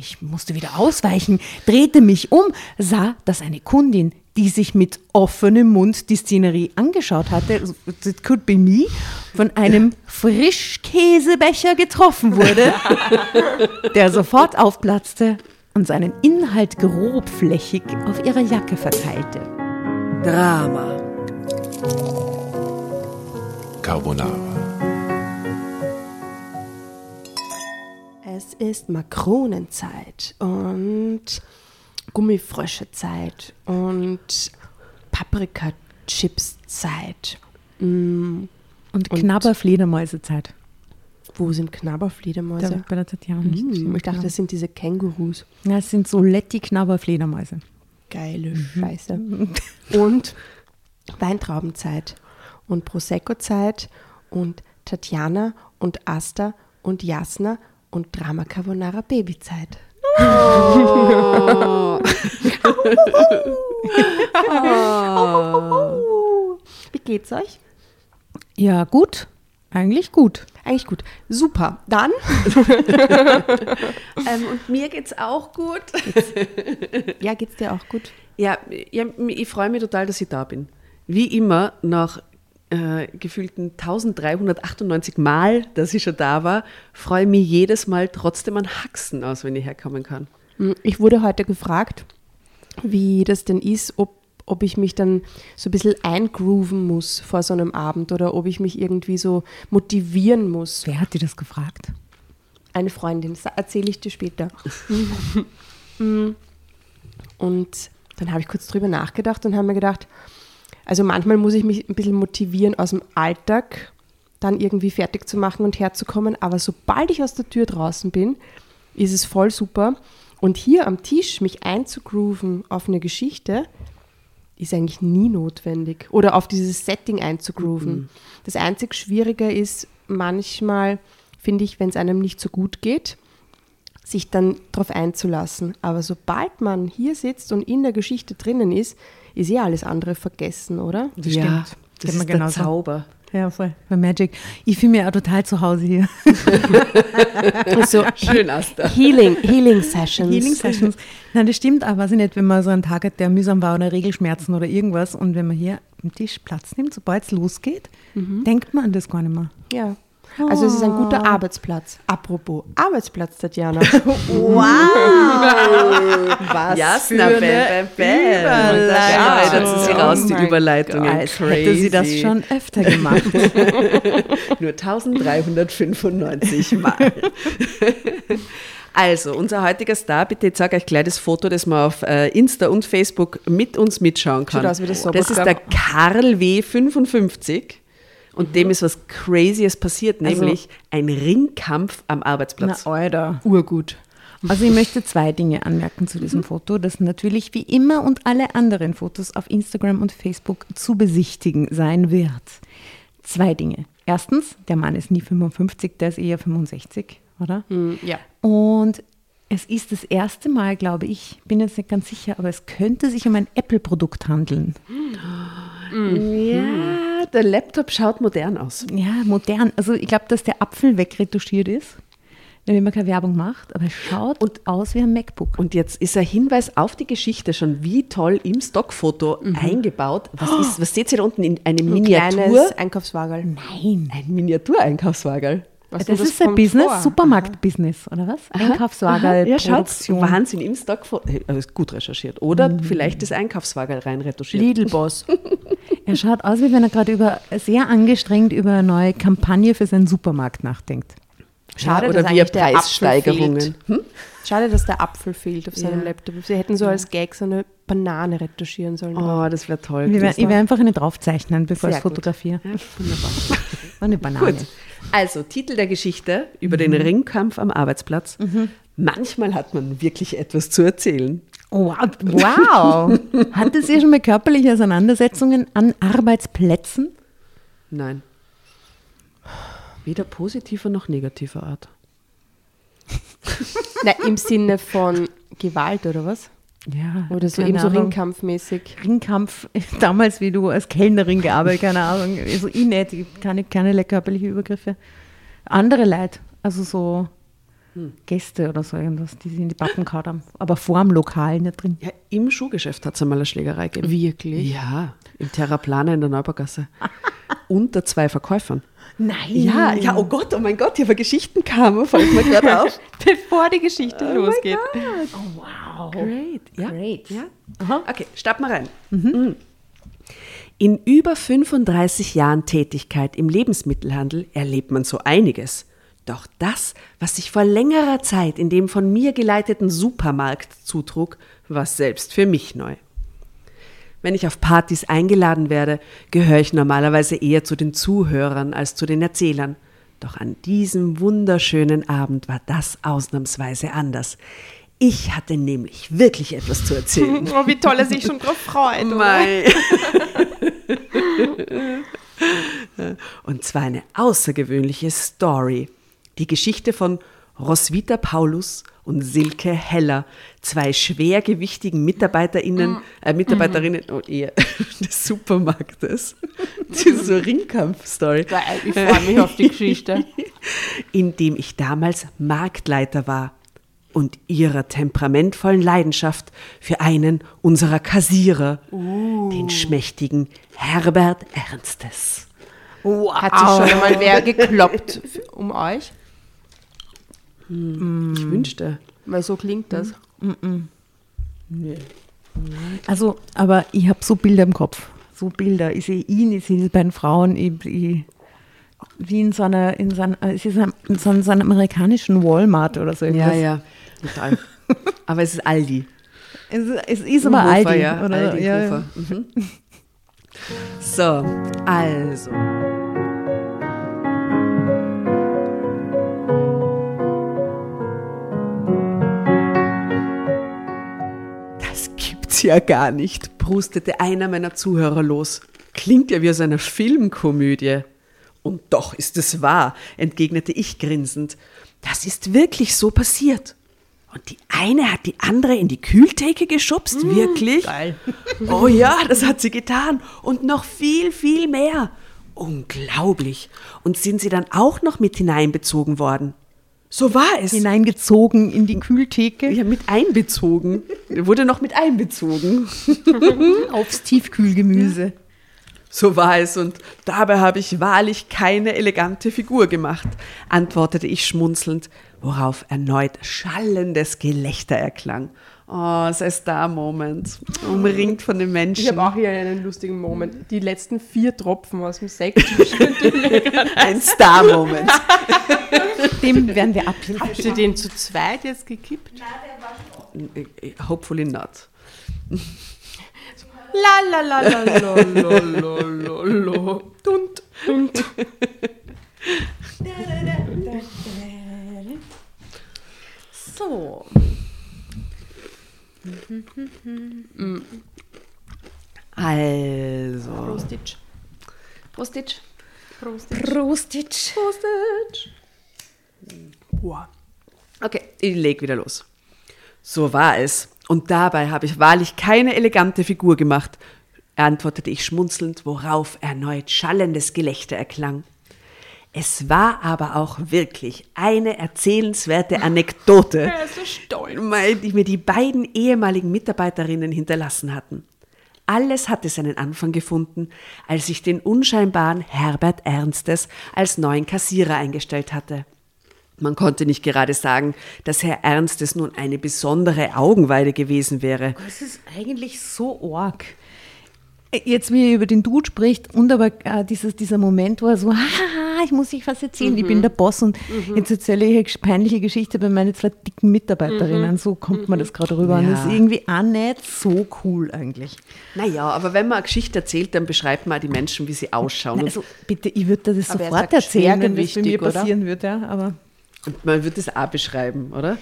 Ich musste wieder ausweichen, drehte mich um, sah, dass eine Kundin, die sich mit offenem Mund die Szenerie angeschaut hatte, it could be me, von einem Frischkäsebecher getroffen wurde, der sofort aufplatzte und seinen Inhalt grobflächig auf ihre Jacke verteilte. Drama. Carbonara. Es ist Makronenzeit und Gummifröschezeit und Paprikachipszeit. Mm, Und Knabberfledermäusezeit. Wo sind Knabberfledermäuse? Da bei der Tatjana. Mm, ich dachte, das sind diese Kängurus. Ja, es sind so Letti-Knabberfledermäuse. Geile Scheiße. Und Weintraubenzeit und Prosecco-Zeit und Tatjana und Asta und Jasna und Drama Carbonara Babyzeit. Wie geht's euch? Ja, gut. Eigentlich gut. Eigentlich gut. Super. Dann Ähm, und mir geht's auch gut. Ja, geht's dir auch gut? Ja, ja ich freue mich total, dass ich da bin. Wie immer, nach äh, gefühlten 1398 Mal, dass ich schon da war, freue ich mich jedes Mal trotzdem an Haxen aus, wenn ich herkommen kann. Hm, Ich wurde heute gefragt, wie das denn ist, ob, ob ich mich dann so ein bisschen eingrooven muss vor so einem Abend oder ob ich mich irgendwie so motivieren muss. Wer hat dir das gefragt? Eine Freundin, das erzähle ich dir später. Mm. und dann habe ich kurz drüber nachgedacht und habe mir gedacht, also manchmal muss ich mich ein bisschen motivieren aus dem Alltag, dann irgendwie fertig zu machen und herzukommen, aber sobald ich aus der Tür draußen bin, ist es voll super. Und hier am Tisch mich einzugrooven auf eine Geschichte, ist eigentlich nie notwendig. Oder auf dieses Setting einzugrooven. Das einzig Schwierige ist manchmal, finde ich, wenn es einem nicht so gut geht, sich dann darauf einzulassen. Aber sobald man hier sitzt und in der Geschichte drinnen ist, ist ja alles andere vergessen, oder? Das Ja, stimmt. Das ist der genauso. Zauber. Ja, voll. Bei Magic. Ich fühle mich auch total zu Hause hier. So Schön, Asta. Healing, Healing Sessions. Healing Sessions. Nein, das stimmt, aber weiß ich nicht, wenn man so einen Tag hat, der mühsam war oder Regelschmerzen oder irgendwas und wenn man hier am Tisch Platz nimmt, sobald es losgeht, denkt man an das gar nicht mehr. Ja. Also es ist ein guter Arbeitsplatz. Apropos Arbeitsplatz, Tatjana. Was Jasna, bam, bam, bam. Und da schneidet sie raus, die Oh Überleitung. Als hätte sie das schon öfter gemacht. Nur 1395 Mal. Also, unser heutiger Star, bitte, ich zeige euch gleich das Foto, das man auf äh, Insta und Facebook mit uns mitschauen kann. Schaut aus wie das das ist der Karl W. 55 und dem ist was Crazyes passiert, nämlich ein Ringkampf am Arbeitsplatz. Na, Alter. Urgut. Also ich möchte zwei Dinge anmerken zu diesem Foto, das natürlich wie immer und alle anderen Fotos auf Instagram und Facebook zu besichtigen sein wird. Zwei Dinge. Erstens, der Mann ist nie 55, der ist eher 65, oder? Hm, ja. Und es ist das erste Mal, glaube ich, bin jetzt nicht ganz sicher, aber es könnte sich um ein Apple-Produkt handeln. Ja, der Laptop schaut modern aus. Ja, modern. Also ich glaube, dass der Apfel wegretuschiert ist, wenn man keine Werbung macht, aber es schaut und aus wie ein MacBook. Und jetzt ist ein Hinweis auf die Geschichte schon wie toll im Stockfoto eingebaut. Was, ist, was seht ihr da unten in eine Ein Miniatur? kleines Einkaufswagen. Nein. Ein Miniatureinkaufswagen. Was Das denn, ist ein Business, vor? Supermarkt-Business, oder was? Einkaufswagen, Ja, schaut. Wahnsinn im Stockfoto. Also ist gut recherchiert. Oder vielleicht das Einkaufswagen rein retuschiert. Lidl-Boss. Er schaut aus, wie wenn er gerade über sehr angestrengt über eine neue Kampagne für seinen Supermarkt nachdenkt. Schade, ja, oder dass wie Preissteigerungen. Hm? Schade, dass der Apfel fehlt auf seinem Ja. Laptop. Sie hätten so als Gag so eine Banane retuschieren sollen. Oh, das wäre toll. Ich werde einfach eine draufzeichnen, bevor ich es fotografiere. Ja, wunderbar. Eine Banane. Gut. Also, Titel der Geschichte über den Ringkampf am Arbeitsplatz. Manchmal hat man wirklich etwas zu erzählen. Oh, wow. wow. Hattet ihr schon mal körperliche Auseinandersetzungen an Arbeitsplätzen? Nein. Weder positiver noch negativer Art. Na, im Sinne von Gewalt oder was? Ja. Oder so eben so. Ringkampfmäßig. Ringkampf, damals wie du als Kellnerin gearbeitet, keine Ahnung, so ich nicht, keine, keine körperliche Übergriffe. Andere Leute, also so Gäste oder so irgendwas, die sie in die Backen gehauen haben. Aber vor dem Lokal nicht drin. Ja, im Schuhgeschäft hat es einmal eine Schlägerei gegeben. Wirklich? Ja, im Terraplaner in der Neubaugasse. Unter zwei Verkäufern. Nein. Ja, ja, oh Gott, oh mein Gott, hier aber Geschichten kamen, fällt mir gerade auf. Bevor die Geschichte losgeht. Oh, wow. Great, ja. Great. Ja. Okay, starten wir rein. Mhm. In über 35 Jahren Tätigkeit im Lebensmittelhandel erlebt man so einiges. Doch das, was sich vor längerer Zeit in dem von mir geleiteten Supermarkt zutrug, war selbst für mich neu. Wenn ich auf Partys eingeladen werde, gehöre ich normalerweise eher zu den Zuhörern als zu den Erzählern. Doch an diesem wunderschönen Abend war das ausnahmsweise anders. Ich hatte nämlich wirklich etwas zu erzählen. Oh, wie toll er sich schon drauf freut. Und zwar eine außergewöhnliche Story. Die Geschichte von Roswitha Paulus und Silke Heller, zwei schwergewichtigen MitarbeiterInnen, äh, Mitarbeiterinnen oh, eher, des Supermarktes. Das ist so eine Ringkampf-Story. Ich freue mich auf die Geschichte. in dem ich damals Marktleiter war und ihrer temperamentvollen Leidenschaft für einen unserer Kassierer, den schmächtigen Herbert Ernstes. Hat sich schon einmal wer gekloppt um euch? Ich wünschte. Weil so klingt das. Also, aber ich habe so Bilder im Kopf. So Bilder. Ich sehe ihn, ich sehe die beiden Frauen, ich, ich, wie in so einer, in so einer, in so einem, so einem amerikanischen Walmart oder so. Ja, irgendwas. ja, total. Aber es ist Aldi. Es, ist- es ist aber Aldi. ja. oder, Aldi ja, Hofer. Mhm. So, also. Gibt's ja gar nicht, prustete einer meiner Zuhörer los. Klingt ja wie aus einer Filmkomödie. Und doch ist es wahr, entgegnete ich grinsend. Das ist wirklich so passiert. Und die eine hat die andere in die Kühltheke geschubst, wirklich? Geil. Oh ja, das hat sie getan. Und noch viel, viel mehr. Unglaublich. Und sind sie dann auch noch mit hineinbezogen worden? So war es. Hineingezogen in die Kühltheke Ja, mit einbezogen. Wurde noch mit einbezogen. aufs Tiefkühlgemüse. So war es, und dabei habe ich wahrlich keine elegante Figur gemacht, antwortete ich schmunzelnd, worauf erneut schallendes Gelächter erklang. Oh, sein Star-Moment. Umringt von den Menschen. Ich habe auch hier einen lustigen Moment. Die letzten vier Tropfen aus dem Sekt. Ein Star-Moment. Dem werden wir abhilfen. Habt ihr den zu zweit jetzt gekippt? Nein, der war äh, äh, Hopefully not. La la la la la la la la. Dunt, dunt. Also, Prostitsch. Prostitsch. Prostitsch. Prostitsch. Prostitsch. Boah. Okay, ich leg wieder los. So war es. Und dabei habe ich wahrlich keine elegante Figur gemacht, antwortete ich schmunzelnd, worauf erneut schallendes Gelächter erklang. Es war aber auch wirklich eine erzählenswerte Anekdote, Er ist so stolz. die mir die beiden ehemaligen Mitarbeiterinnen hinterlassen hatten. Alles hatte seinen Anfang gefunden, als ich den unscheinbaren Herbert Ernstes als neuen Kassierer eingestellt hatte. Man konnte nicht gerade sagen, dass Herr Ernstes nun eine besondere Augenweide gewesen wäre. Das ist eigentlich so arg. Jetzt, wie er über den Dude spricht und aber äh, dieses, dieser Moment, wo er so, haha, ich muss euch was erzählen, ich bin der Boss und jetzt erzähle ich eine peinliche Geschichte bei meinen zwei dicken Mitarbeiterinnen. So kommt man das gerade rüber. Und das ist Ja. irgendwie auch nicht so cool eigentlich. Naja, aber wenn man eine Geschichte erzählt, dann beschreibt man auch die Menschen, wie sie ausschauen. Also bitte, ich würde das Aber sofort erzählen, wenn das bei mir oder? passieren würde, ja, aber Und man wird es auch beschreiben, oder?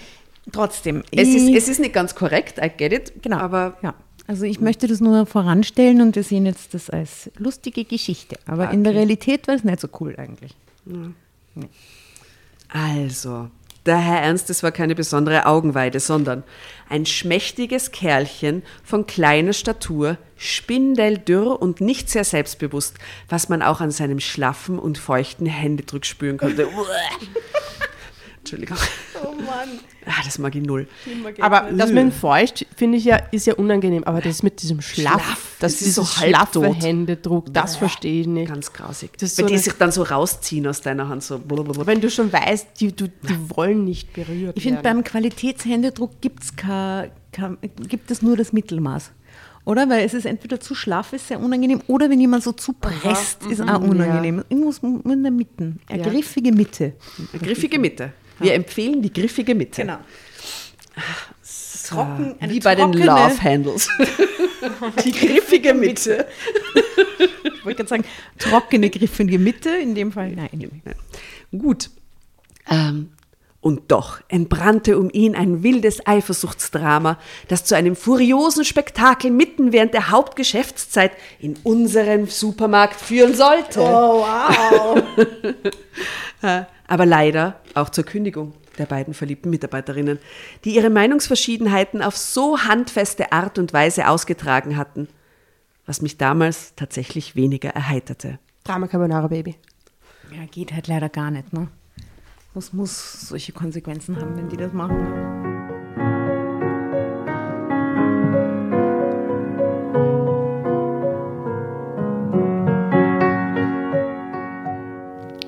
trotzdem. Es ist, es ist nicht ganz korrekt, I get it. Genau. Aber ja. Also ich möchte das nur voranstellen und wir sehen jetzt das als lustige Geschichte. Aber in der Okay. Realität war es nicht so cool eigentlich. Also, der Herr Ernstes war keine besondere Augenweide, sondern ein schmächtiges Kerlchen von kleiner Statur, spindeldürr und nicht sehr selbstbewusst, was man auch an seinem schlaffen und feuchten Händedruck spüren konnte. Entschuldigung. Oh Mann. Ah, das mag ich null. Aber das mit dem Feucht, finde ich ja, ist ja unangenehm. Aber das mit diesem Schlaff, Schlaff, das ist so schlaffe. Händedruck, das verstehe ich nicht. Ganz grausig. Das ist Weil so die sich dann so rausziehen aus deiner Hand. So blablabla. Wenn du schon weißt, die, du, die wollen nicht berührt Ich finde, beim Qualitätshändedruck gibt's kein, kein, gibt es nur das Mittelmaß. Oder? Weil es ist entweder zu schlaff, ist sehr unangenehm, oder wenn jemand so zu presst, ist auch unangenehm. Irgendwas in der Mitte. Eine Ja. griffige Mitte. Eine griffige Mitte. Wir empfehlen die griffige Mitte. Genau. Trocken, eine Wie bei den Love Handles. die griffige Mitte. Ich wollte gerade sagen, trockene, griffige Mitte. In dem Fall, nein. Gut. Ähm, und doch entbrannte um ihn ein wildes Eifersuchtsdrama, das zu einem furiosen Spektakel mitten während der Hauptgeschäftszeit in unseren Supermarkt führen sollte. Oh, wow. Aber leider auch zur Kündigung der beiden verliebten Mitarbeiterinnen, die ihre Meinungsverschiedenheiten auf so handfeste Art und Weise ausgetragen hatten, was mich damals tatsächlich weniger erheiterte. Drama Carbonara Baby. Ja, geht halt leider gar nicht, ne? Das muss solche Konsequenzen haben, wenn die das machen.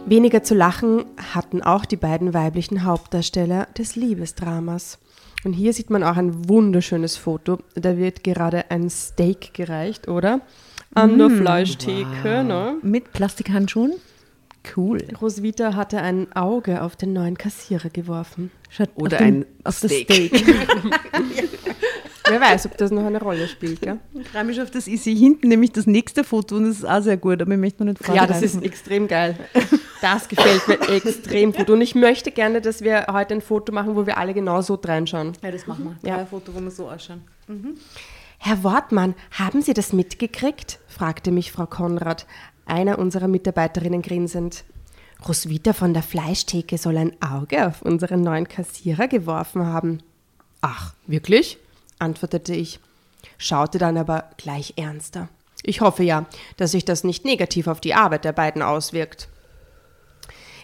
Weniger zu lachen hatten auch die beiden weiblichen Hauptdarsteller des Liebesdramas. Und hier sieht man auch ein wunderschönes Foto. Da wird gerade ein Steak gereicht, oder? An der Fleischtheke. Ne? Mit Plastikhandschuhen? Cool. Roswitha hatte ein Auge auf den neuen Kassierer geworfen. Schaut Oder auf den- ein auf das Steak. Steak. Wer weiß, ob das noch eine Rolle spielt, gell? Ich freue mich auf das. Ich sehe hinten nämlich das nächste Foto und das ist auch sehr gut, aber ich möchte noch nicht Ja, das ist extrem geil. Das gefällt mir extrem gut. Und ich möchte gerne, dass wir heute ein Foto machen, wo wir alle genau so reinschauen. Ja, das machen wir. Ja. Ja. Ein Foto, wo wir so ausschauen. Herr Wortmann, haben Sie das mitgekriegt? fragte mich Frau Konrad, einer unserer Mitarbeiterinnen grinsend. Roswitha von der Fleischtheke soll ein Auge auf unseren neuen Kassierer geworfen haben. Ach, wirklich? Antwortete ich, schaute dann aber gleich ernster. Ich hoffe ja, dass sich das nicht negativ auf die Arbeit der beiden auswirkt.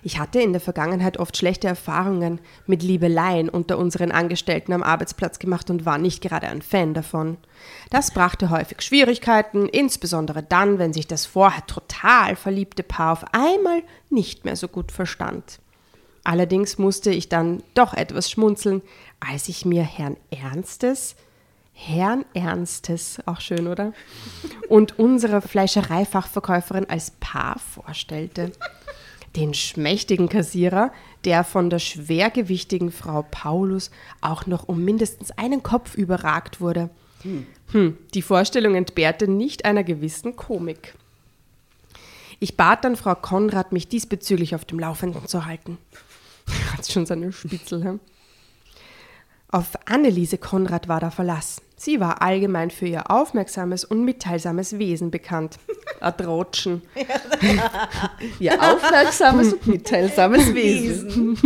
Ich hatte in der Vergangenheit oft schlechte Erfahrungen mit Liebeleien unter unseren Angestellten am Arbeitsplatz gemacht und war nicht gerade ein Fan davon. Das brachte häufig Schwierigkeiten, insbesondere dann, wenn sich das vorher total verliebte Paar auf einmal nicht mehr so gut verstand. Allerdings musste ich dann doch etwas schmunzeln, als ich mir Herrn Ernstes, Herrn Ernstes, auch schön, oder? Und unsere Fleischereifachverkäuferin als Paar vorstellte. Den schmächtigen Kassierer, der von der schwergewichtigen Frau Paulus auch noch um mindestens einen Kopf überragt wurde. Hm, die Vorstellung entbehrte nicht einer gewissen Komik. Ich bat dann Frau Konrad, mich diesbezüglich auf dem Laufenden zu halten. Hat schon seine Spitzel, hä? Auf Anneliese Konrad war der Verlass. Sie war allgemein für ihr aufmerksames und mitteilsames Wesen bekannt. Adrotschen. Ihr aufmerksames und mitteilsames Wesen.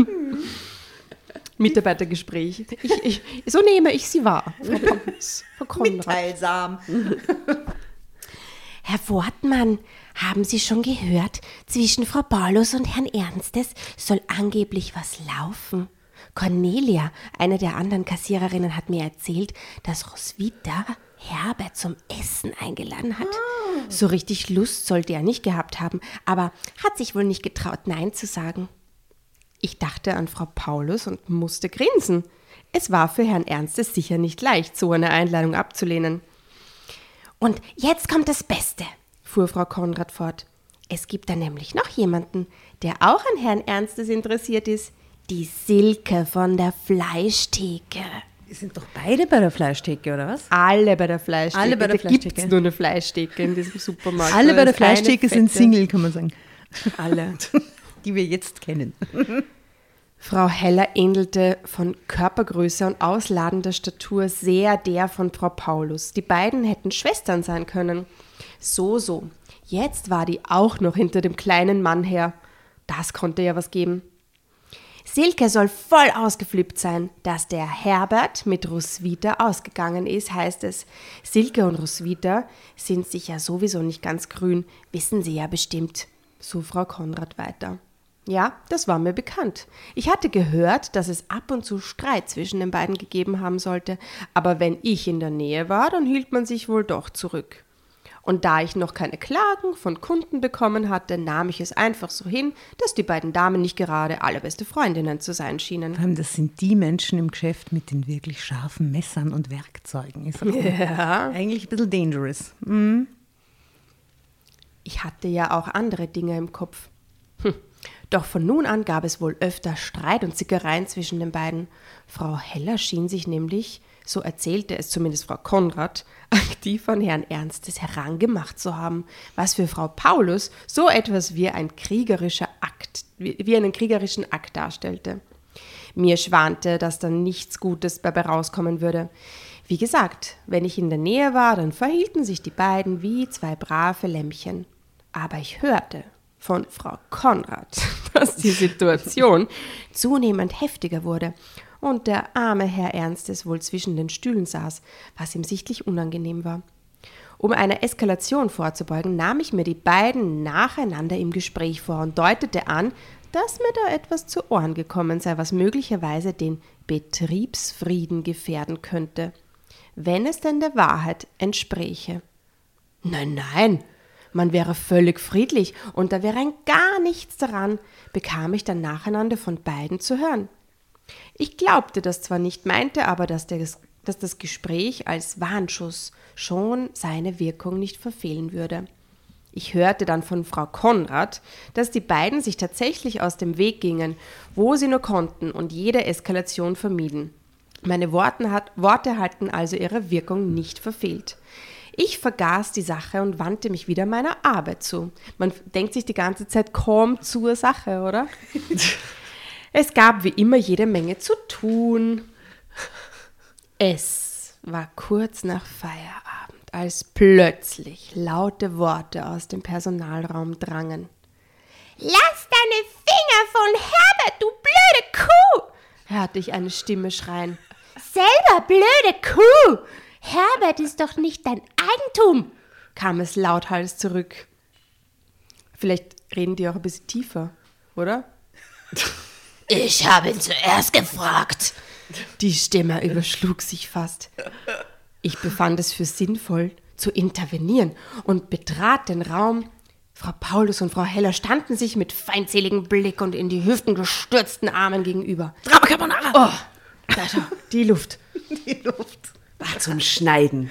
Mitarbeitergespräch. Ich, ich, so nehme ich sie wahr. Frau Konrad. Mitteilsam. Herr Wortmann, haben Sie schon gehört? Zwischen Frau Paulus und Herrn Ernstes soll angeblich was laufen. Cornelia, eine der anderen Kassiererinnen, hat mir erzählt, dass Roswitha Herbert zum Essen eingeladen hat. So richtig Lust sollte er nicht gehabt haben, aber hat sich wohl nicht getraut, Nein zu sagen. Ich dachte an Frau Paulus und musste grinsen. Es war für Herrn Ernstes sicher nicht leicht, so eine Einladung abzulehnen. Und jetzt kommt das Beste. fuhr Frau Konrad fort. Es gibt da nämlich noch jemanden, der auch an Herrn Ernstes interessiert ist. Die Silke von der Fleischtheke. Die sind doch beide bei der Fleischtheke, oder was? Alle bei der Fleischtheke. Alle bei der da gibt's Fleischtheke. nur eine Fleischtheke in diesem Supermarkt. Alle bei der Fleischtheke sind Single, kann man sagen. Alle. Die wir jetzt kennen. Frau Heller ähnelte von Körpergröße und ausladender Statur sehr der von Frau Paulus. Die beiden hätten Schwestern sein können. So, so. Jetzt war die auch noch hinter dem kleinen Mann her. Das konnte ja was geben. Silke soll voll ausgeflippt sein, dass der Herbert mit Roswitha ausgegangen ist, heißt es. Silke und Roswitha sind sich ja sowieso nicht ganz grün, wissen sie ja bestimmt. So Frau Konrad weiter. Ja, das war mir bekannt. Ich hatte gehört, dass es ab und zu Streit zwischen den beiden gegeben haben sollte, aber wenn ich in der Nähe war, dann hielt man sich wohl doch zurück. Und da ich noch keine Klagen von Kunden bekommen hatte, nahm ich es einfach so hin, dass die beiden Damen nicht gerade allerbeste Freundinnen zu sein schienen. Vor allem, das sind die Menschen im Geschäft mit den wirklich scharfen Messern und Werkzeugen. Ja. eigentlich ein bisschen dangerous. Mhm. Ich hatte ja auch andere Dinge im Kopf. Hm. Doch von nun an gab es wohl öfter Streit und Zickereien zwischen den beiden. Frau Heller schien sich nämlich, so erzählte es zumindest Frau Konrad, aktiv an Herrn Ernstes herangemacht zu haben, was für Frau Paulus so etwas wie ein kriegerischer Akt, wie einen kriegerischen Akt darstellte. Mir schwante, dass dann nichts Gutes dabei rauskommen würde. Wie gesagt, wenn ich in der Nähe war, dann verhielten sich die beiden wie zwei brave Lämmchen. Aber ich hörte von Frau Konrad, dass die Situation zunehmend heftiger wurde und der arme Herr Ernstes wohl zwischen den Stühlen saß, was ihm sichtlich unangenehm war. Um einer Eskalation vorzubeugen, nahm ich mir die beiden nacheinander im Gespräch vor und deutete an, dass mir da etwas zu Ohren gekommen sei, was möglicherweise den Betriebsfrieden gefährden könnte, wenn es denn der Wahrheit entspräche. Nein, nein, man wäre völlig friedlich und da wäre ein gar nichts daran, bekam ich dann nacheinander von beiden zu hören. Ich glaubte das zwar nicht, meinte aber, dass, der, dass das Gespräch als Warnschuss schon seine Wirkung nicht verfehlen würde. Ich hörte dann von Frau Konrad, dass die beiden sich tatsächlich aus dem Weg gingen, wo sie nur konnten und jede Eskalation vermieden. Meine Worten hat, Worte hatten also ihre Wirkung nicht verfehlt. Ich vergaß die Sache und wandte mich wieder meiner Arbeit zu. Man denkt sich die ganze Zeit, komm zur Sache, oder? es gab wie immer jede Menge zu tun. Es war kurz nach Feierabend, als plötzlich laute Worte aus dem Personalraum drangen. Lass deine Finger von Herbert, du blöde Kuh! hörte ich eine Stimme schreien. Selber blöde Kuh! Herbert ist doch nicht dein Eigentum! kam es lauthals zurück. Vielleicht reden die auch ein bisschen tiefer, oder? Ich habe ihn zuerst gefragt. Die Stimme überschlug sich fast. Ich befand es für sinnvoll, zu intervenieren und betrat den Raum. Frau Paulus und Frau Heller standen sich mit feindseligem Blick und in die Hüften gestürzten Armen gegenüber. Drama Carbonara! Oh, da schau, die Luft. Die Luft. War zum Schneiden.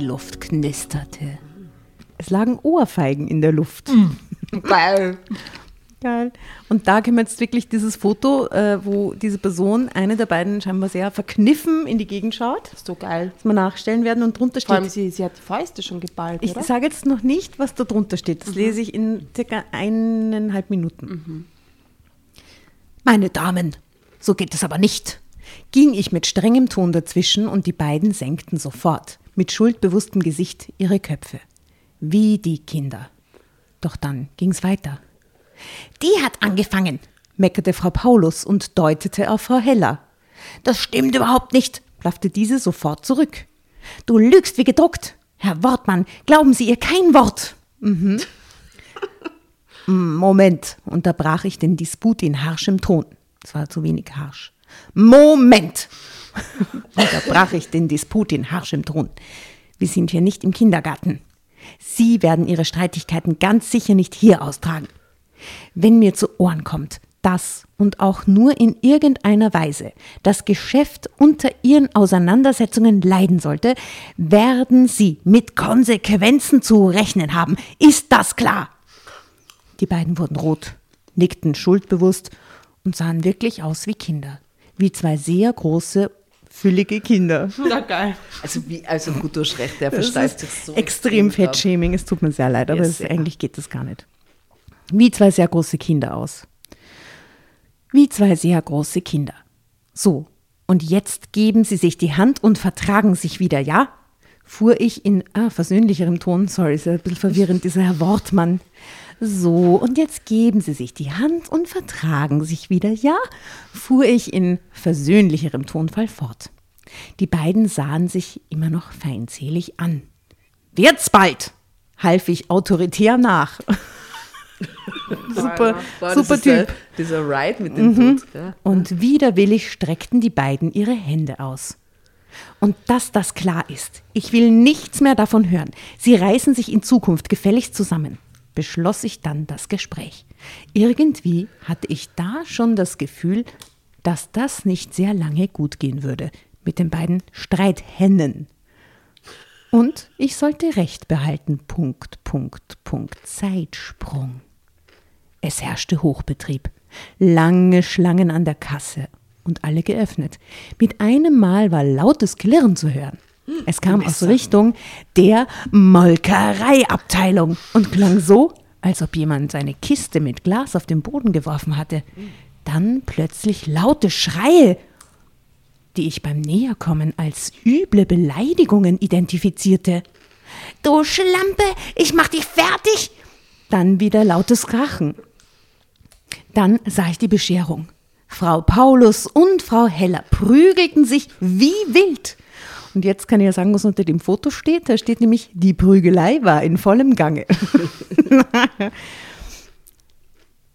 Die Luft knisterte. Es lagen Ohrfeigen in der Luft. Geil. Geil. Und da können wir jetzt wirklich dieses Foto, äh, wo diese Person, eine der beiden scheinbar sehr verkniffen in die Gegend schaut, So geil. das wir nachstellen werden und drunter Vor allem, steht. sie, sie hat die Fäuste schon geballt, Ich sage jetzt noch nicht, was da drunter steht. Das lese ich in circa eineinhalb Minuten. Meine Damen, so geht es aber nicht. Ging ich mit strengem Ton dazwischen und die beiden senkten sofort, mit schuldbewusstem Gesicht, ihre Köpfe. Wie die Kinder. Doch dann ging's weiter. Die hat angefangen, meckerte Frau Paulus und deutete auf Frau Heller. Das stimmt überhaupt nicht, blaffte diese sofort zurück. Du lügst wie gedruckt. Herr Wortmann, glauben Sie ihr kein Wort. Mhm. Moment, unterbrach ich den Disput in harschem Ton. Es war zu wenig harsch. Moment! Unterbrach ich den Disput in harschem Ton. Wir sind hier nicht im Kindergarten. Sie werden Ihre Streitigkeiten ganz sicher nicht hier austragen. Wenn mir zu Ohren kommt, dass und auch nur in irgendeiner Weise das Geschäft unter Ihren Auseinandersetzungen leiden sollte, werden Sie mit Konsequenzen zu rechnen haben. Ist das klar? Die beiden wurden rot, nickten schuldbewusst und sahen wirklich aus wie Kinder. Wie zwei sehr große, füllige Kinder. Na geil. Also, wie, also gut, du hast recht, der Das versteift ist sich so. extrem. Fettshaming, es tut mir sehr leid, aber Ja, es, sehr. eigentlich geht das gar nicht. Wie zwei sehr große Kinder aus. Wie zwei sehr große Kinder. So, und jetzt geben sie sich die Hand und vertragen sich wieder, ja? Fuhr ich in ah, versöhnlicherem Ton, sorry, ist ja ein bisschen verwirrend, dieser Herr Wortmann. So, und jetzt geben sie sich die Hand und vertragen sich wieder, ja? Fuhr ich in versöhnlicherem Tonfall fort. Die beiden sahen sich immer noch feindselig an. Wird's bald, half ich autoritär nach. super, Boah, super ist der- Typ. Dieser Ride mit dem Dude. Ja. Und widerwillig streckten die beiden ihre Hände aus. Und dass das klar ist, ich will nichts mehr davon hören. Sie reißen sich in Zukunft gefälligst zusammen, beschloss ich dann das Gespräch. Irgendwie hatte ich da schon das Gefühl, dass das nicht sehr lange gut gehen würde mit den beiden Streithennen. Und ich sollte Recht behalten. Punkt, Punkt, Punkt. Zeitsprung. Es herrschte Hochbetrieb. Lange Schlangen an der Kasse und alle geöffnet. Mit einem Mal war lautes Klirren zu hören. Es kam aus Richtung der Molkereiabteilung und klang so, als ob jemand seine Kiste mit Glas auf den Boden geworfen hatte. Dann plötzlich laute Schreie, die ich beim Näherkommen als üble Beleidigungen identifizierte. Du Schlampe, ich mach dich fertig! Dann wieder lautes Krachen. Dann sah ich die Bescherung. Frau Paulus und Frau Heller prügelten sich wie wild. Und jetzt kann ich ja sagen, was unter dem Foto steht. Da steht nämlich, die Prügelei war in vollem Gange.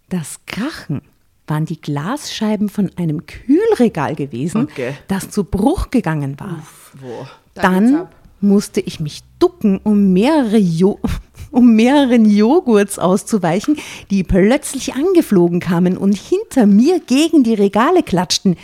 Das Krachen waren die Glasscheiben von einem Kühlregal gewesen, Okay. das zu Bruch gegangen war. Wo? Dann musste ich mich ducken, um, mehrere jo um mehreren Joghurts auszuweichen, die plötzlich angeflogen kamen und hinter mir gegen die Regale klatschten.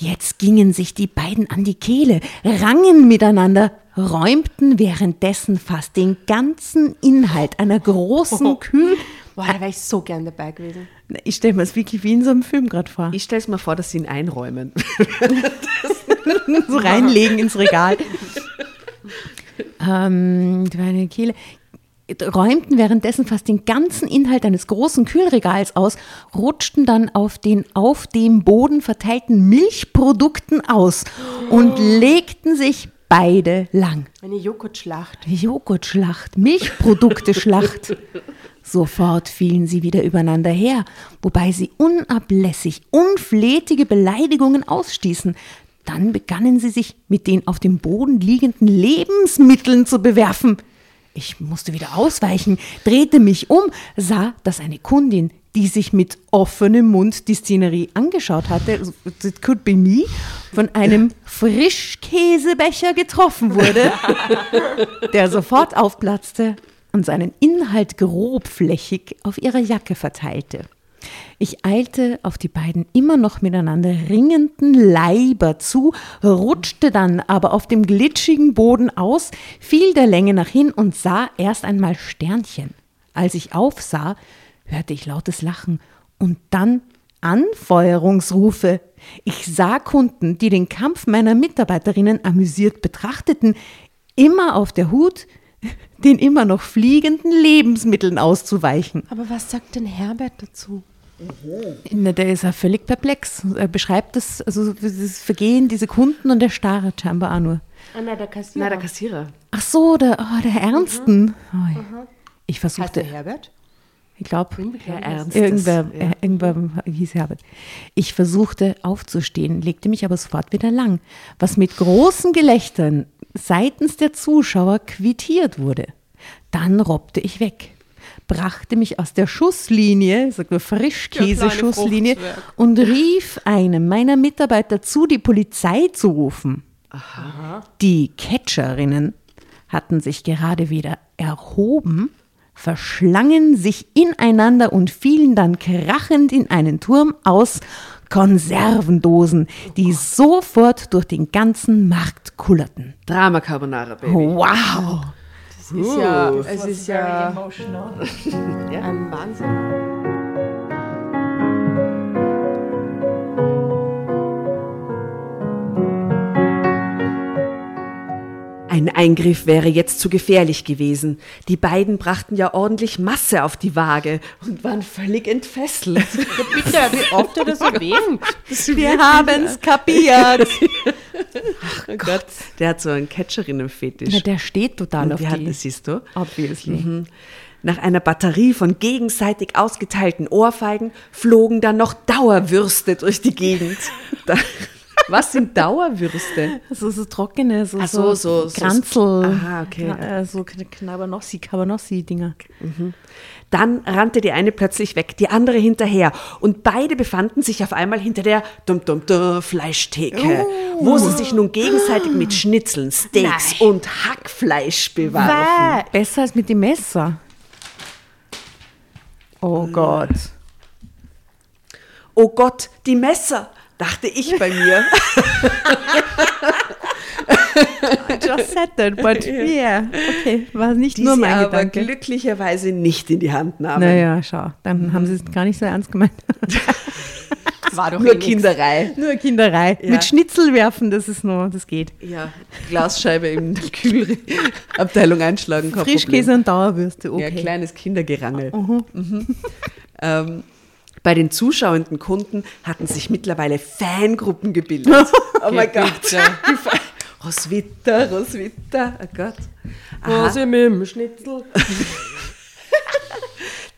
Jetzt gingen sich die beiden an die Kehle, rangen miteinander, räumten währenddessen fast den ganzen Inhalt einer großen Kühl... Boah, da wäre ich so gern dabei gewesen. Ich stelle mir das wirklich wie in so einem Film gerade vor. Ich stelle es mir vor, dass sie ihn einräumen. so reinlegen ins Regal. ähm, die eine Kehle räumten währenddessen fast den ganzen Inhalt eines großen Kühlregals aus, rutschten dann auf den auf dem Boden verteilten Milchprodukten aus und legten sich beide lang. Eine Joghurtschlacht. Joghurtschlacht, Milchprodukte-Schlacht. Sofort fielen sie wieder übereinander her, wobei sie unablässig unflätige Beleidigungen ausstießen. Dann begannen sie sich mit den auf dem Boden liegenden Lebensmitteln zu bewerfen. Ich musste wieder ausweichen, drehte mich um, sah, dass eine Kundin, die sich mit offenem Mund die Szenerie angeschaut hatte, it could be me, von einem Frischkäsebecher getroffen wurde der sofort aufplatzte und seinen Inhalt grobflächig auf ihrer Jacke verteilte. Ich eilte auf die beiden immer noch miteinander ringenden Leiber zu, rutschte dann aber auf dem glitschigen Boden aus, fiel der Länge nach hin und sah erst einmal Sternchen. Als ich aufsah, hörte ich lautes Lachen und dann Anfeuerungsrufe. Ich sah Kunden, die den Kampf meiner Mitarbeiterinnen amüsiert betrachteten, immer auf der Hut, den immer noch fliegenden Lebensmitteln auszuweichen. Aber was sagt denn Herbert dazu? Na, der ist ja völlig perplex. Er beschreibt das, also das Vergehen, die Sekunden und der starrt scheinbar auch nur. Ah, nein, der Kassierer. Na, der Kassierer. Ach so, der, oh, der Ernsten. Oh, ich heißt versuchte, der Herbert? Ich glaube, irgendwer, äh, irgendwer hieß Herbert. Ich versuchte aufzustehen, legte mich aber sofort wieder lang, was mit großen Gelächtern seitens der Zuschauer quittiert wurde. Dann robbte ich weg, brachte mich aus der Schusslinie, sagt man Frischkäse-Schusslinie, und rief einem meiner Mitarbeiter zu, die Polizei zu rufen. Die Catcherinnen hatten sich gerade wieder erhoben, verschlangen sich ineinander und fielen dann krachend in einen Turm aus Konservendosen, die sofort durch den ganzen Markt kullerten. Drama Carbonara, Baby. Wow! Es ist ja, es ist ja ein Wahnsinn. Ein Eingriff wäre jetzt zu gefährlich gewesen. Die beiden brachten ja ordentlich Masse auf die Waage und waren völlig entfesselt. Bitte, wie oft er das erwähnt. Wir haben's kapiert! Oh Gott, der hat so einen Catcherinnen-Fetisch. Der steht total Und auf die hat, das siehst du. Obviously. Mhm. Nach einer Batterie von gegenseitig ausgeteilten Ohrfeigen flogen dann noch Dauerwürste durch die Gegend. Was sind Dauerwürste? So, so trockene, so, Ach so, so- so- Granzel. Aha, okay. Kna- äh, so Knabernossi, Cabanossi-Dinger. Dann rannte die eine plötzlich weg, die andere hinterher. Und beide befanden sich auf einmal hinter der dum -dum -dum Fleischtheke, wo sie sich nun gegenseitig mit Schnitzeln, Steaks und Hackfleisch bewarfen. Besser als mit dem Messer. Oh Gott. Oh Gott, die Messer, dachte ich bei mir. Just said that, but yeah. Okay, war nicht die nur sie mein aber Gedanke. glücklicherweise nicht in die Hand nahmen. Naja, schau, dann haben sie es gar nicht so ernst gemeint. War doch Nur eh nix. Kinderei. Nur Kinderei. Ja. Mit Schnitzel werfen, das ist nur, das geht. Ja, Glasscheibe in der Kühlabteilung einschlagen. Frischkäse und Dauerwürste, Problem. okay. Ja, kleines Kindergerangel. Mhm. Ähm, bei den zuschauenden Kunden hatten sich mittlerweile Fangruppen gebildet. Oh mein Gott. Roswitha, Roswitha, oh Gott. Aha. Was im im Schnitzel.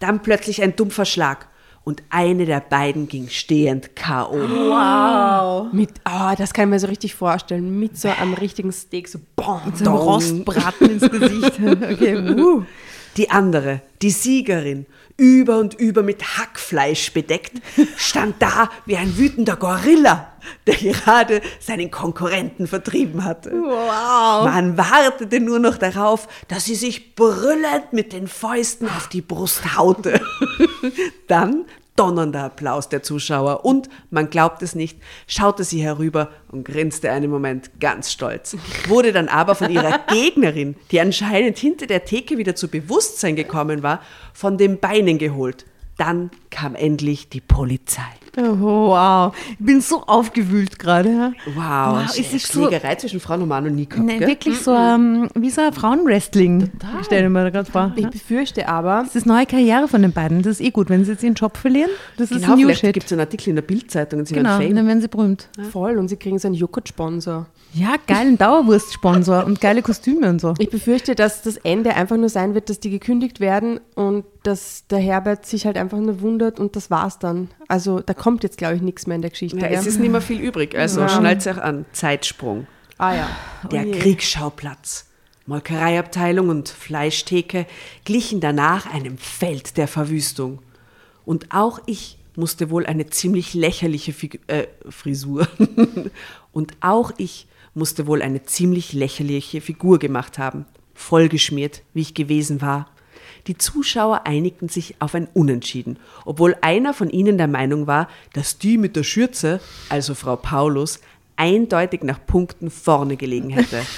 Dann plötzlich ein dumpfer Schlag und eine der beiden ging stehend K.O. Mit, ah, das kann ich mir so richtig vorstellen. Mit so einem richtigen Steak, so boom. So ein Rostbraten ins Gesicht. Okay, uh. Die andere, die Siegerin, über und über mit Hackfleisch bedeckt, stand da wie ein wütender Gorilla, der gerade seinen Konkurrenten vertrieben hatte. Wow. Man wartete nur noch darauf, dass sie sich brüllend mit den Fäusten auf die Brust haute. Dann donnernder Applaus der Zuschauer und, man glaubt es nicht, schaute sie herüber und grinste einen Moment ganz stolz, wurde dann aber von ihrer Gegnerin, die anscheinend hinter der Theke wieder zu Bewusstsein gekommen war, von den Beinen geholt. Dann kam endlich die Polizei. Oh, wow. Ich bin so aufgewühlt gerade. ja. Wow, Wow, es ist so- Schlägerei zwischen Frauen und Mann und nie gehabt, Nee, gell? wirklich so ähm, wie so ein Frauenwrestling. Ich stelle mir da gerade vor. Ich Ja. befürchte aber, Das ist neue Karriere von den beiden. Das ist eh gut, wenn sie jetzt ihren Job verlieren. Das ist Genau, New Shit. gibt es einen Artikel in der Bildzeitung und sie Genau, werden dann Fame. werden sie berühmt. voll und sie kriegen so einen Joghurt-Sponsor. Ja, geilen Dauerwurstsponsor und geile Kostüme und so. Ich befürchte, dass das Ende einfach nur sein wird, dass die gekündigt werden und dass der Herbert sich halt einfach nur wundert und das war's dann. Also da kommt jetzt, glaube ich, nichts mehr in der Geschichte. Ja, es ist nicht mehr viel übrig, also schnallt euch an. Zeitsprung. ah ja. Der Kriegsschauplatz. Molkereiabteilung und Fleischtheke glichen danach einem Feld der Verwüstung. Und auch ich musste wohl eine ziemlich lächerliche Figu äh, Frisur. und auch ich musste wohl eine ziemlich lächerliche Figur gemacht haben. Vollgeschmiert, wie ich gewesen war. Die Zuschauer einigten sich auf ein Unentschieden, obwohl einer von ihnen der Meinung war, dass die mit der Schürze, also Frau Paulus, eindeutig nach Punkten vorne gelegen hätte.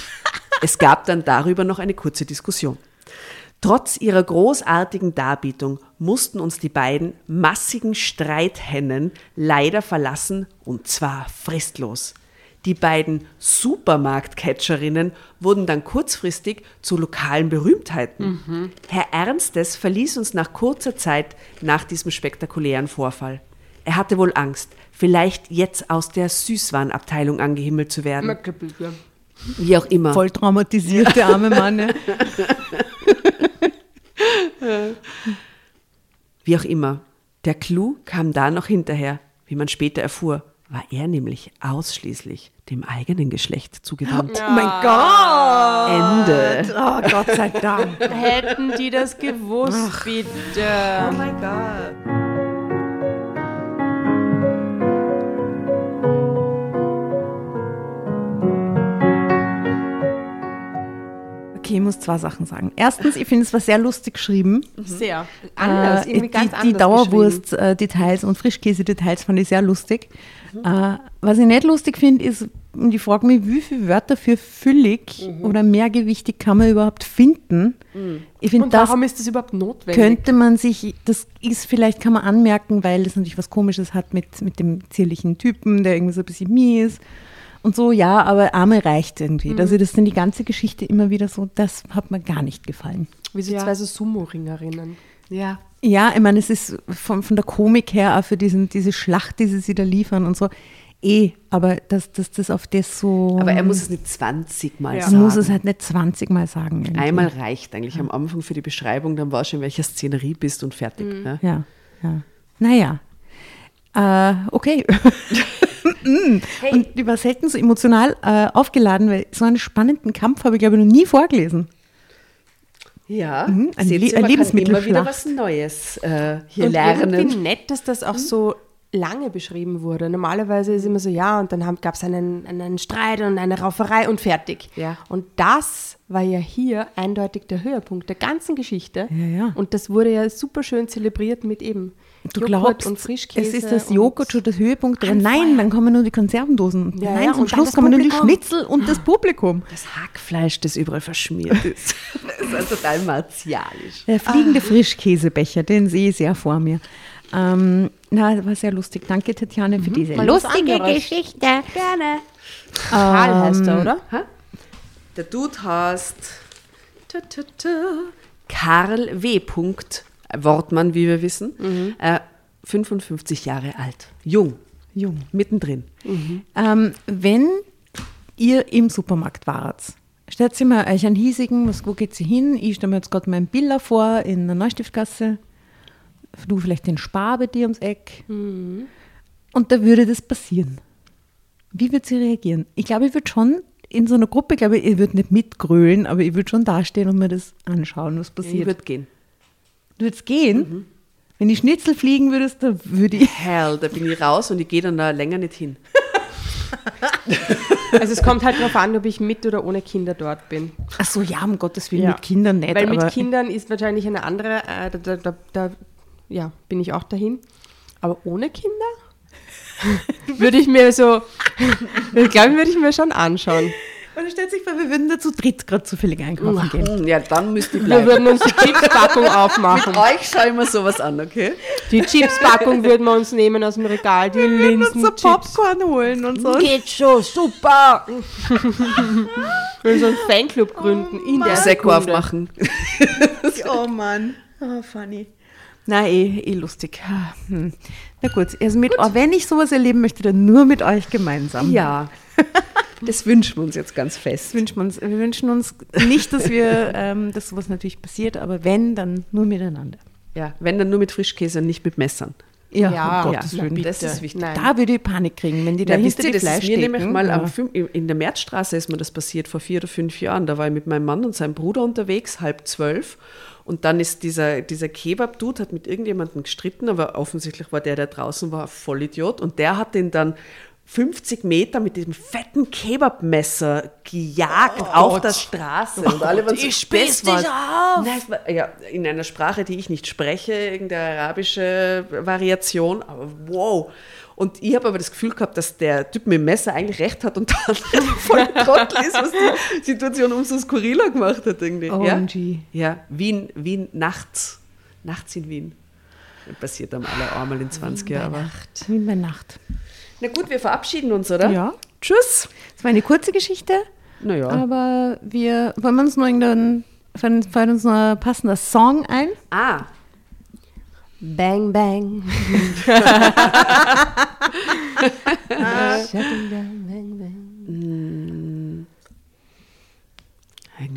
Es gab dann darüber noch eine kurze Diskussion. Trotz ihrer großartigen Darbietung mussten uns die beiden massigen Streithennen leider verlassen und zwar fristlos. Die beiden Supermarktcatcherinnen wurden dann kurzfristig zu lokalen Berühmtheiten. Herr Ernstes verließ uns nach kurzer Zeit nach diesem spektakulären Vorfall. Er hatte wohl Angst, vielleicht jetzt aus der Süßwarenabteilung angehimmelt zu werden. Wie auch immer. Voll traumatisiert, der arme Mann. Ja. Wie auch immer, der Clou kam da noch hinterher. Wie man später erfuhr, war er nämlich ausschließlich dem eigenen Geschlecht zugewandt. Oh mein Gott! Ende. Oh Gott sei Dank. Hätten die das gewusst, bitte. Oh mein Gott. Okay, ich muss zwei Sachen sagen. Erstens, ich finde es war sehr lustig geschrieben. Sehr. Anders, Äh, irgendwie die, ganz die anders Dauerwurst-Details und Frischkäse-Details fand ich sehr lustig. Äh, was ich nicht lustig finde, ist, und ich frage mich, wie viele Wörter für füllig oder mehrgewichtig kann man überhaupt finden? Ich finde, Und warum ist das überhaupt notwendig? könnte man sich, das ist vielleicht, kann man anmerken, weil das natürlich was Komisches hat mit, mit dem zierlichen Typen, der irgendwie so ein bisschen mies und so, ja, aber Arme reicht irgendwie. Also das sind die ganze Geschichte immer wieder so, das hat mir gar nicht gefallen. Wie so Ja. zwei so Sumo-Ringerinnen. Ja. Ja, ich meine, es ist von, von der Komik her auch für diesen, diese Schlacht, die sie sich da liefern und so, eh, aber dass das, das auf das so. Aber er muss es nicht 20 Mal Ja. sagen. muss es halt nicht 20 Mal sagen. irgendwie. Einmal reicht eigentlich am Anfang für die Beschreibung, dann weißt du, in welcher Szenerie bist und fertig. Ne? Ja, ja. Naja. Äh, okay. Und die war selten so emotional äh, aufgeladen, weil so einen spannenden Kampf habe ich, glaube ich, noch nie vorgelesen. Ja, Mhm, ein Le- ihr, ein kann immer wieder was Neues äh, hier und lernen. irgendwie nett, dass das auch so lange beschrieben wurde. Normalerweise ist immer so, ja, und dann gab es einen, einen Streit und eine Rauferei und fertig. Ja. Und das war ja hier eindeutig der Höhepunkt der ganzen Geschichte. Ja, ja. Und das wurde ja super schön zelebriert mit eben Du Joghurt glaubst, und Frischkäse. es ist das Joghurt schon das Höhepunkt. Aber nein, dann kommen nur die Konservendosen. Ja, nein, ja, zum Schluss kommen nur die. Schnitzel und das Publikum. das Hackfleisch, das überall verschmiert ist. das ist also total martialisch. Der fliegende Frischkäsebecher, den sehe ich sehr vor mir. Ähm, na, das war sehr lustig. Danke, Tatjana, für diese Mal was lustige. Geschichte. Gerne. Karl heißt er, oder? Der Dude heißt Karl W. Wortmann, wie wir wissen. Äh, 55 Jahre alt. Jung. Jung. Mittendrin. Ähm, wenn ihr im Supermarkt wart, stellt sie mal euch einen hiesigen, was, wo geht sie hin? Ich stelle mir jetzt gerade meinen Biller vor in der Neustiftgasse. Du vielleicht den Spar bei dir ums Eck. Und da würde das passieren. Wie wird sie reagieren? Ich glaube, ich würde schon in so einer Gruppe, glaube ich, ich würde nicht mitgrölen, aber ich würde schon dastehen und mir das anschauen, was Ich passiert. würde gehen. Du würdest gehen? Wenn die Schnitzel fliegen würdest, da würde ich. Hell, da bin ich raus und ich gehe dann da länger nicht hin. Also es kommt halt darauf an, ob ich mit oder ohne Kinder dort bin. Ach so, ja, um Gottes Willen, Ja. mit Kindern nicht. Weil mit aber Kindern ist wahrscheinlich eine andere, äh, da, da, da, da ja, bin ich auch dahin. Aber ohne Kinder? würde ich mir so, ich glaube, würde ich mir schon anschauen. Und stellt sich vor, wir würden da zu dritt gerade zufällig einkaufen gehen. Hm, Ja, dann müsste ich Wir bleiben. würden uns die Chipspackung aufmachen. Mit euch schaue ich mir sowas an, okay? Die Chipspackung würden wir uns nehmen aus dem Regal, die Linsen, so Chips. Popcorn holen und so. Geht schon, super. Wir so einen Fanclub gründen in der Sekunde. aufmachen. Oh Mann. Oh, funny. Na, eh, eh lustig. Hm. Na gut, also mit, oh, wenn ich sowas erleben möchte, dann nur mit euch gemeinsam. Ja. Das wünschen wir uns jetzt ganz fest. Das wünschen wir, uns, wir wünschen uns nicht, dass wir, ähm, dass sowas natürlich passiert, aber wenn, dann nur miteinander. Ja, wenn dann nur mit Frischkäse und nicht mit Messern. Ja, Ja, um Ja, Gottes Willen. das ist wichtig. Nein. Da würde ich Panik kriegen, wenn die da Ja, hinter ihr, die das ist mir nämlich mal am ja. fünf, in der Märzstraße ist mir das passiert, vor vier oder fünf Jahren. Da war ich mit meinem Mann und seinem Bruder unterwegs, halb zwölf. Und dann ist dieser, dieser Kebab-Dude, hat mit irgendjemandem gestritten, aber offensichtlich war der, der draußen war, ein Vollidiot. Und der hat den dann 50 Meter mit diesem fetten Kebabmesser gejagt auf der Straße. Und alle waren so, ich spieß das dich auf! Nein, war, ja, in einer Sprache, die ich nicht spreche, irgendeine arabische Variation, aber wow. Und ich habe aber das Gefühl gehabt, dass der Typ mit dem Messer eigentlich recht hat und dann voll Trottel ist, was die Situation umso skurriler gemacht hat irgendwie. Ja? OMG. ja, Wien, Wien nachts, nachts in Wien. Passiert am aller einmal in 20 Jahren. aber- Wie bei Nacht. Na gut, wir verabschieden uns, oder? Ja. Tschüss. Das war eine kurze Geschichte, Naja. aber wir wollen uns noch irgendeinen, fällt uns noch ein passender Song ein? Ah, Bang, bang.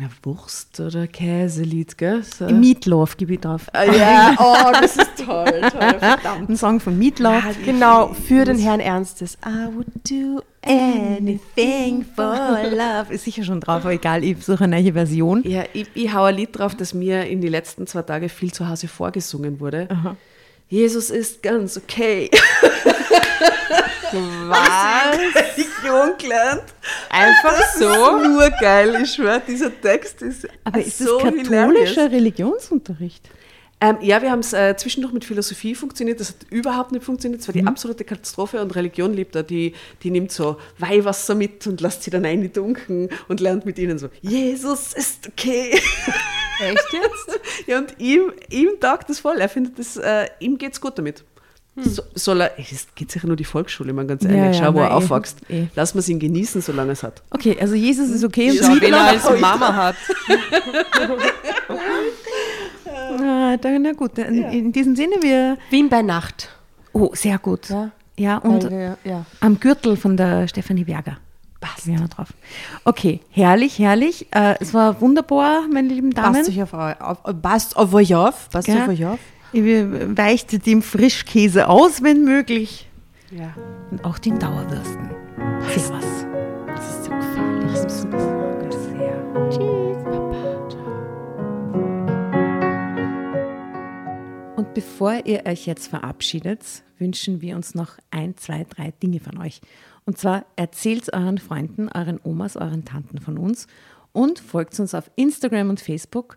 ein Wurst- oder Käselied, gell? So. Im Meatloaf gebe ich drauf. Ah, ja, oh, das ist toll, toll, verdammt. Ein Song von Meatloaf. Genau, für den Herrn Ernstes. I would do Anything for love. Ist sicher schon drauf, aber egal, ich suche eine neue Version. Ja, ich, ich hau ein Lied drauf, das mir in die letzten zwei Tage viel zu Hause vorgesungen wurde. Jesus ist ganz okay. Was? Religion gelernt. Einfach so? Nur geil, ich schwör, dieser Text ist Aber ist so das katholischer hilarious. Religionsunterricht? Ähm, ja, wir haben es äh, zwischendurch mit Philosophie funktioniert, das hat überhaupt nicht funktioniert, das war die Mhm. absolute Katastrophe und Religion liebt er, die, die nimmt so Weihwasser mit und lässt sie dann eindunken und lernt mit ihnen so, Jesus ist okay. Echt jetzt? ja, und ihm, ihm taugt das voll, er findet das, äh, ihm geht's gut damit. So, soll er, es geht sicher nur die Volksschule, man ganz Hm. Ja, ehrlich, ja, schau, wo na, er eh, aufwächst. eh. Lass mal ihn genießen, solange es hat. Okay, also Jesus ist okay. Schau, und wen er als Mama hat. Ah, da, na gut, in, in diesem Sinne, wir. Wien bei Nacht. Oh, sehr gut. Ja. Ja, und Weil, ja. am Gürtel von der Stefanie Berger. Passt. Ja, drauf. Okay, herrlich, herrlich. Äh, es war wunderbar, meine lieben Damen. Passt euch auf, auf, passt auf euch auf. Passt Ja. auf euch auf. Ich weichte dem Frischkäse aus, wenn möglich. Ja. Und auch den Dauerwürsten. Servus. Das ist so gefährlich. Das ist super. Sehr. Tschüss, Papa. Und bevor ihr euch jetzt verabschiedet, wünschen wir uns noch ein, zwei, drei Dinge von euch. Und zwar erzählt euren Freunden, euren Omas, euren Tanten von uns und folgt uns auf Instagram und Facebook